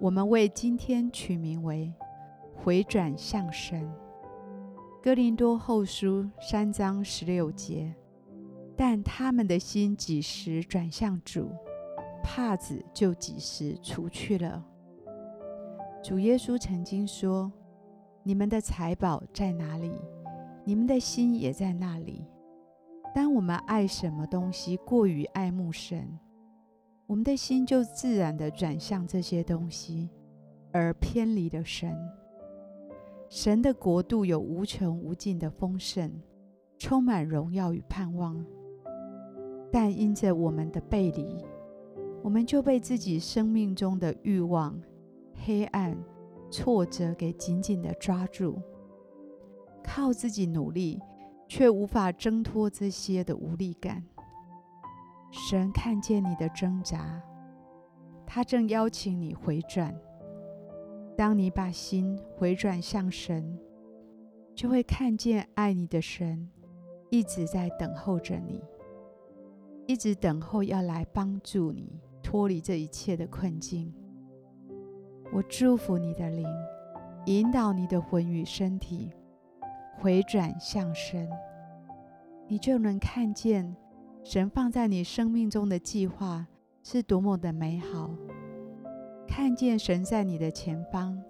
我们为今天取名为“回转向神”。哥林多后书三章十六节，但他们的心几时转向主，帕子就几时除去了。主耶稣曾经说：“你们的财宝在哪里，你们的心也在那里。”当我们爱什么东西过于爱慕神，我们的心就自然地转向这些东西，而偏离了神。神的国度有无穷无尽的丰盛，充满荣耀与盼望。但因着我们的背离，我们就被自己生命中的欲望、黑暗、挫折给紧紧地抓住，靠自己努力，却无法挣脱这些的无力感。神看见你的挣扎，他正邀请你回转。当你把心回转向神，就会看见爱你的神一直在等候着你，一直等候要来帮助你脱离这一切的困境。我祝福你的灵，引导你的魂与身体回转向神，你就能看见。神放在你生命中的计划是多么的美好！看见神在你的前方，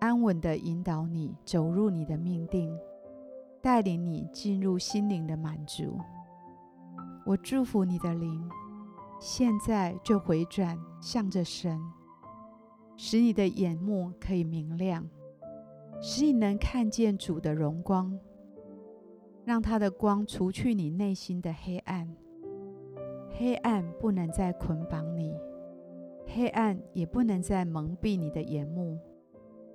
安稳地引导你走入你的命定，带领你进入心灵的满足。我祝福你的灵，现在就回转向着神，使你的眼目可以明亮，使你能看见主的荣光。让他的光除去你内心的黑暗，黑暗不能再捆绑你，黑暗也不能再蒙蔽你的眼目。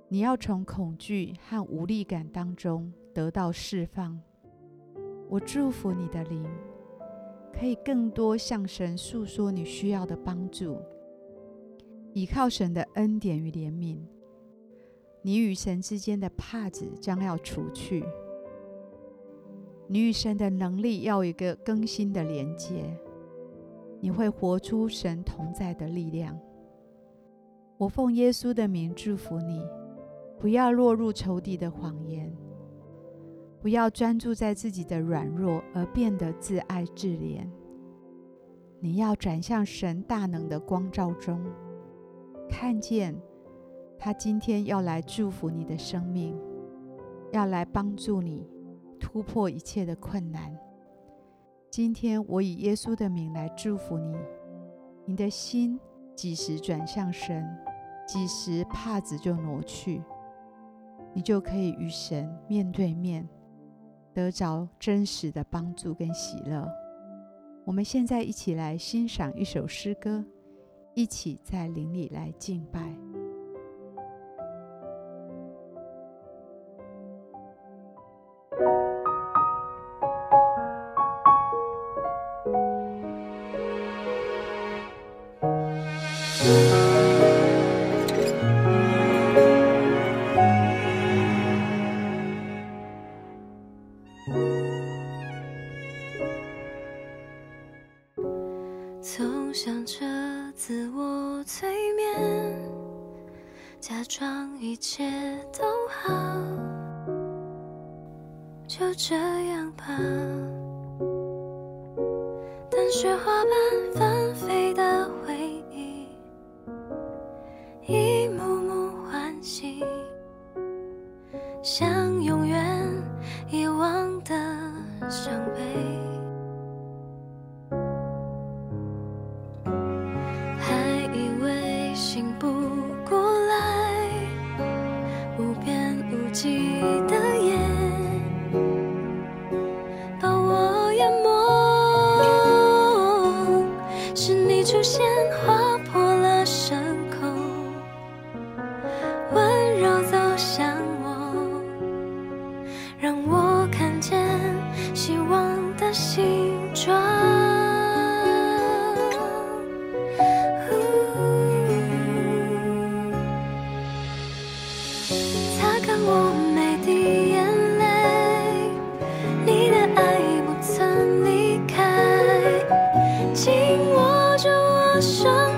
你要从恐惧和无力感当中得到释放。我祝福你的灵，可以更多向神诉说你需要的帮助，依靠神的恩典与怜悯。你与神之间的帕子将要除去。你与神的能力要有一个更新的连接，你会活出神同在的力量。我奉耶稣的名祝福你，不要落入仇敌的谎言，不要专注在自己的软弱而变得自爱自怜。你要转向神大能的光照中，看见他今天要来祝福你的生命，要来帮助你。突破一切的困难。今天我以耶稣的名来祝福你，你的心几时转向神，几时帕子就挪去，你就可以与神面对面，得着真实的帮助跟喜乐。我们现在一起来欣赏一首诗歌，一起在灵里来敬拜。总想着自我催眠，假装一切都好，就这样吧。但雪花般你。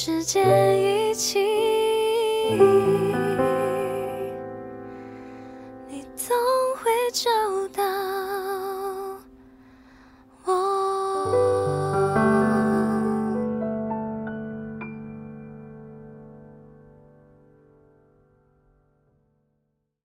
世界一起，你总会找到